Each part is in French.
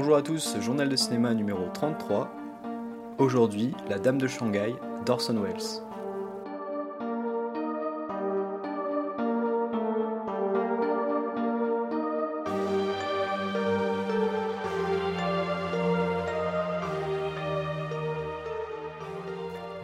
Bonjour à tous, journal de cinéma numéro 33. Aujourd'hui, La Dame de Shanghai d'Orson Welles.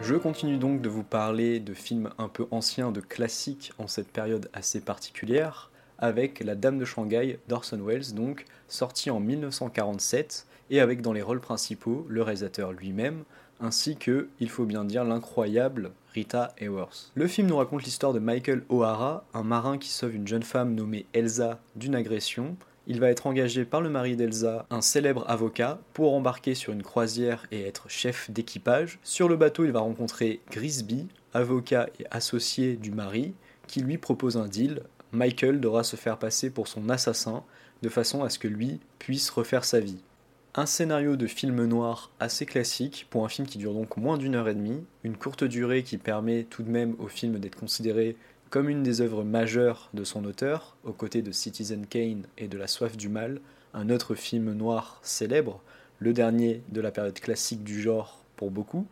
Je continue donc de vous parler de films un peu anciens, de classiques en cette période assez particulière, avec La Dame de Shanghai d'Orson Welles, donc sorti en 1947, et avec dans les rôles principaux le réalisateur lui-même, ainsi que, il faut bien dire, l'incroyable Rita Hayworth. Le film nous raconte l'histoire de Michael O'Hara, un marin qui sauve une jeune femme nommée Elsa d'une agression, il va être engagé par le mari d'Elsa, un célèbre avocat, pour embarquer sur une croisière et être chef d'équipage. Sur le bateau, il va rencontrer Grisby, avocat et associé du mari, qui lui propose un deal. Michael devra se faire passer pour son assassin, de façon à ce que lui puisse refaire sa vie. Un scénario de film noir assez classique pour un film qui dure donc moins d'une heure et demie, une courte durée qui permet tout de même au film d'être considéré comme une des œuvres majeures de son auteur, aux côtés de Citizen Kane et de La Soif du Mal, un autre film noir célèbre, le dernier de la période classique du genre pour beaucoup.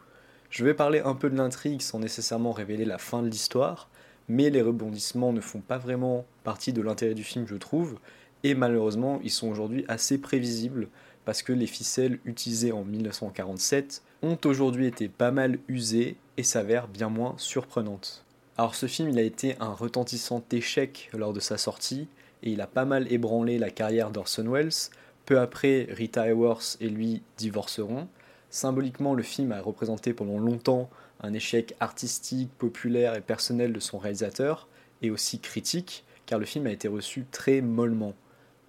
Je vais parler un peu de l'intrigue sans nécessairement révéler la fin de l'histoire, mais les rebondissements ne font pas vraiment partie de l'intérêt du film, je trouve, et malheureusement, ils sont aujourd'hui assez prévisibles parce que les ficelles utilisées en 1947 ont aujourd'hui été pas mal usées et s'avèrent bien moins surprenantes. Alors ce film, il a été un retentissant échec lors de sa sortie, et il a pas mal ébranlé la carrière d'Orson Welles. Peu après, Rita Hayworth et lui divorceront. Symboliquement, le film a représenté pendant longtemps un échec artistique, populaire et personnel de son réalisateur, et aussi critique, car le film a été reçu très mollement.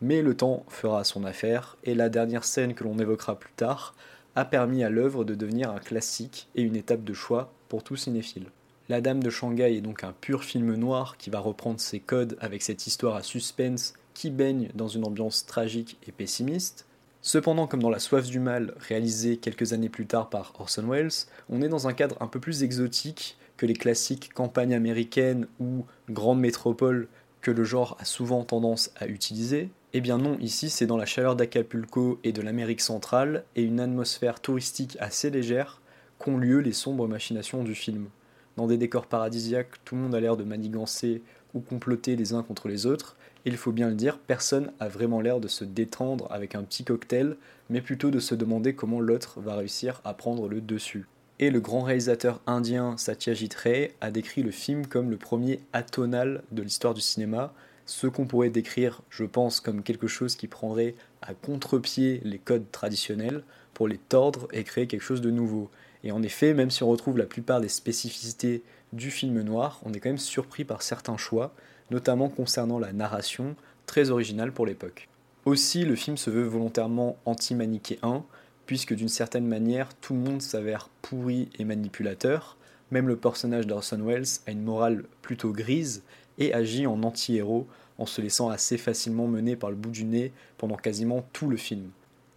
Mais le temps fera son affaire, et la dernière scène que l'on évoquera plus tard a permis à l'œuvre de devenir un classique et une étape de choix pour tout cinéphile. La Dame de Shanghai est donc un pur film noir qui va reprendre ses codes avec cette histoire à suspense qui baigne dans une ambiance tragique et pessimiste. Cependant, comme dans La Soif du Mal, réalisé quelques années plus tard par Orson Welles, on est dans un cadre un peu plus exotique que les classiques campagnes américaines ou grandes métropoles que le genre a souvent tendance à utiliser. Eh bien non, ici c'est dans la chaleur d'Acapulco et de l'Amérique centrale et une atmosphère touristique assez légère qu'ont lieu les sombres machinations du film dans des décors paradisiaques, tout le monde a l'air de manigancer ou comploter les uns contre les autres, il faut bien le dire, personne a vraiment l'air de se détendre avec un petit cocktail, mais plutôt de se demander comment l'autre va réussir à prendre le dessus. Et le grand réalisateur indien Satyajit Ray a décrit le film comme le premier atonal de l'histoire du cinéma, ce qu'on pourrait décrire, je pense, comme quelque chose qui prendrait à contre-pied les codes traditionnels pour les tordre et créer quelque chose de nouveau. Et en effet, même si on retrouve la plupart des spécificités du film noir, on est quand même surpris par certains choix, notamment concernant la narration, très originale pour l'époque. Aussi, le film se veut volontairement anti-manichéen, puisque d'une certaine manière, tout le monde s'avère pourri et manipulateur, même le personnage d'Orson Welles a une morale plutôt grise et agit en anti-héros en se laissant assez facilement mener par le bout du nez pendant quasiment tout le film.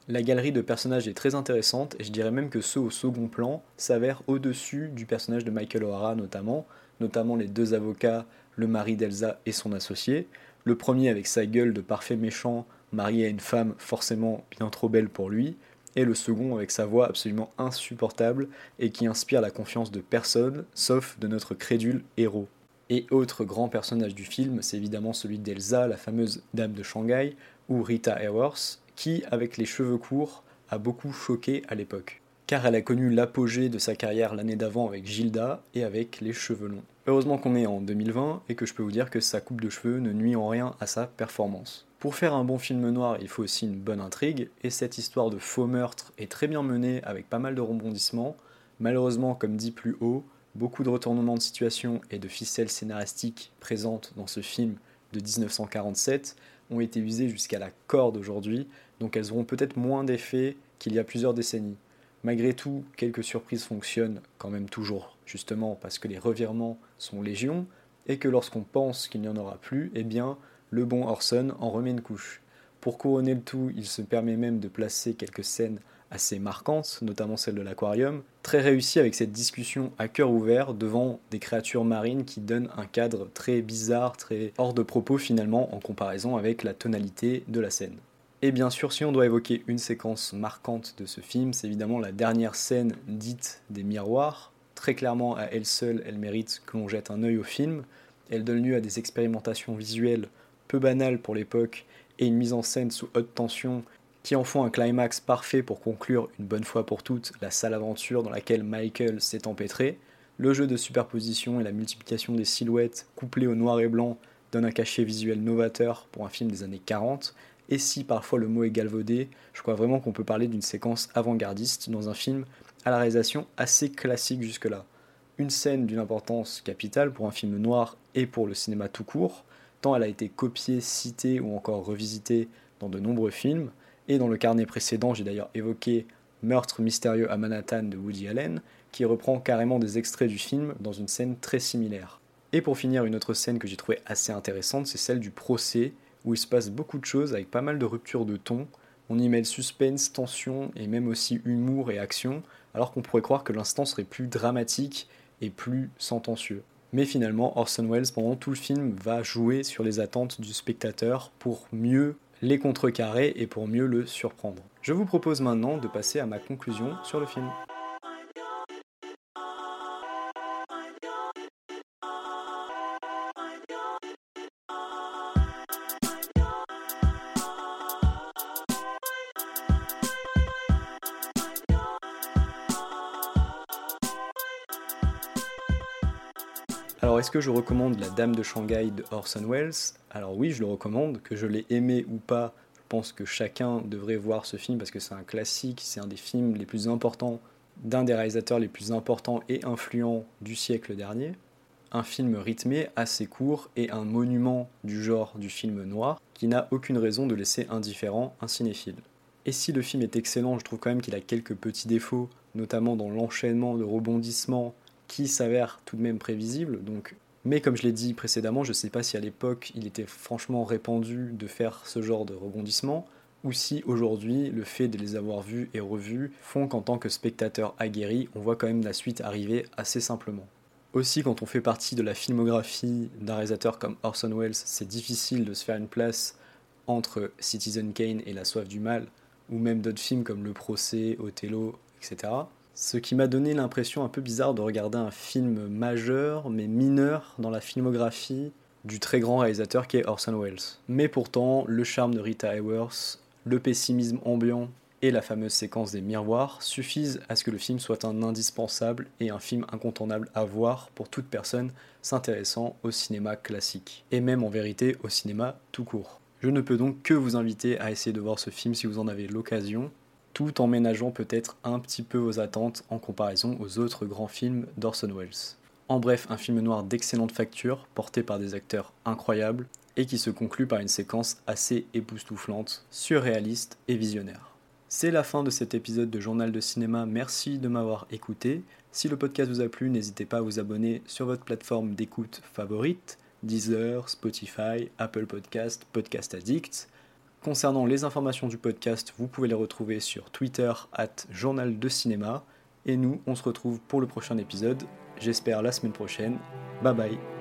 La galerie de personnages est très intéressante et je dirais même que ceux au second plan s'avèrent au-dessus du personnage de Michael O'Hara notamment, notamment les deux avocats, le mari d'Elsa et son associé. Le premier avec sa gueule de parfait méchant, marié à une femme forcément bien trop belle pour lui, et le second avec sa voix absolument insupportable et qui inspire la confiance de personne, sauf de notre crédule héros. Et autre grand personnage du film, c'est évidemment celui d'Elsa, la fameuse dame de Shanghai, ou Rita Hayworth, qui, avec les cheveux courts, a beaucoup choqué à l'époque. Car elle a connu l'apogée de sa carrière l'année d'avant avec Gilda et avec les cheveux longs. Heureusement qu'on est en 2020 et que je peux vous dire que sa coupe de cheveux ne nuit en rien à sa performance. Pour faire un bon film noir, il faut aussi une bonne intrigue, et cette histoire de faux meurtre est très bien menée avec pas mal de rebondissements. Malheureusement, comme dit plus haut, beaucoup de retournements de situation et de ficelles scénaristiques présentes dans ce film de 1947 ont été visées jusqu'à la corde aujourd'hui, donc elles auront peut-être moins d'effet qu'il y a plusieurs décennies. Malgré tout, quelques surprises fonctionnent quand même toujours, justement parce que les revirements sont légion, et que lorsqu'on pense qu'il n'y en aura plus, eh bien, le bon Orson en remet une couche. Pour couronner le tout, il se permet même de placer quelques scènes assez marquantes, notamment celle de l'aquarium, très réussie avec cette discussion à cœur ouvert devant des créatures marines qui donnent un cadre très bizarre, très hors de propos finalement en comparaison avec la tonalité de la scène. Et bien sûr, si on doit évoquer une séquence marquante de ce film, c'est évidemment la dernière scène dite des miroirs. Très clairement, à elle seule, elle mérite que l'on jette un œil au film. Elle donne lieu à des expérimentations visuelles peu banales pour l'époque et une mise en scène sous haute tension qui en font un climax parfait pour conclure une bonne fois pour toutes la sale aventure dans laquelle Michael s'est empêtré. Le jeu de superposition et la multiplication des silhouettes couplées au noir et blanc donnent un cachet visuel novateur pour un film des années 40 et si parfois le mot est galvaudé, je crois vraiment qu'on peut parler d'une séquence avant-gardiste dans un film à la réalisation assez classique jusque-là. Une scène d'une importance capitale pour un film noir et pour le cinéma tout court, tant elle a été copiée, citée ou encore revisitée dans de nombreux films, et dans le carnet précédent j'ai d'ailleurs évoqué Meurtre mystérieux à Manhattan de Woody Allen, qui reprend carrément des extraits du film dans une scène très similaire. Et pour finir, une autre scène que j'ai trouvée assez intéressante, c'est celle du procès où il se passe beaucoup de choses avec pas mal de ruptures de ton. On y mêle suspense, tension et même aussi humour et action, alors qu'on pourrait croire que l'instant serait plus dramatique et plus sentencieux. Mais finalement, Orson Welles, pendant tout le film, va jouer sur les attentes du spectateur pour mieux les contrecarrer et pour mieux le surprendre. Je vous propose maintenant de passer à ma conclusion sur le film. Alors, est-ce que je recommande La Dame de Shanghai de Orson Welles? Alors oui, je le recommande, que je l'ai aimé ou pas, je pense que chacun devrait voir ce film parce que c'est un classique, c'est un des films les plus importants d'un des réalisateurs les plus importants et influents du siècle dernier. Un film rythmé, assez court et un monument du genre du film noir qui n'a aucune raison de laisser indifférent un cinéphile. Et si le film est excellent, je trouve quand même qu'il a quelques petits défauts, notamment dans l'enchaînement de rebondissements qui s'avère tout de même prévisible. Donc, mais comme je l'ai dit précédemment, je ne sais pas si à l'époque il était franchement répandu de faire ce genre de rebondissement, ou si aujourd'hui le fait de les avoir vus et revus font qu'en tant que spectateur aguerri, on voit quand même la suite arriver assez simplement. Aussi, quand on fait partie de la filmographie d'un réalisateur comme Orson Welles, c'est difficile de se faire une place entre Citizen Kane et La Soif du Mal, ou même d'autres films comme Le Procès, Othello, etc ce qui m'a donné l'impression un peu bizarre de regarder un film majeur mais mineur dans la filmographie du très grand réalisateur qui est Orson Welles. Mais pourtant, le charme de Rita Hayworth, le pessimisme ambiant et la fameuse séquence des miroirs suffisent à ce que le film soit un indispensable et un film incontournable à voir pour toute personne s'intéressant au cinéma classique, et même en vérité au cinéma tout court. Je ne peux donc que vous inviter à essayer de voir ce film si vous en avez l'occasion, tout en ménageant peut-être un petit peu vos attentes en comparaison aux autres grands films d'Orson Welles. En bref, un film noir d'excellente facture, porté par des acteurs incroyables, et qui se conclut par une séquence assez époustouflante, surréaliste et visionnaire. C'est la fin de cet épisode de Journal de cinéma, merci de m'avoir écouté. Si le podcast vous a plu, n'hésitez pas à vous abonner sur votre plateforme d'écoute favorite, Deezer, Spotify, Apple Podcast, Podcast Addict. Concernant les informations du podcast, vous pouvez les retrouver sur Twitter at Journal de Cinéma. Et nous, on se retrouve pour le prochain épisode, j'espère la semaine prochaine. Bye bye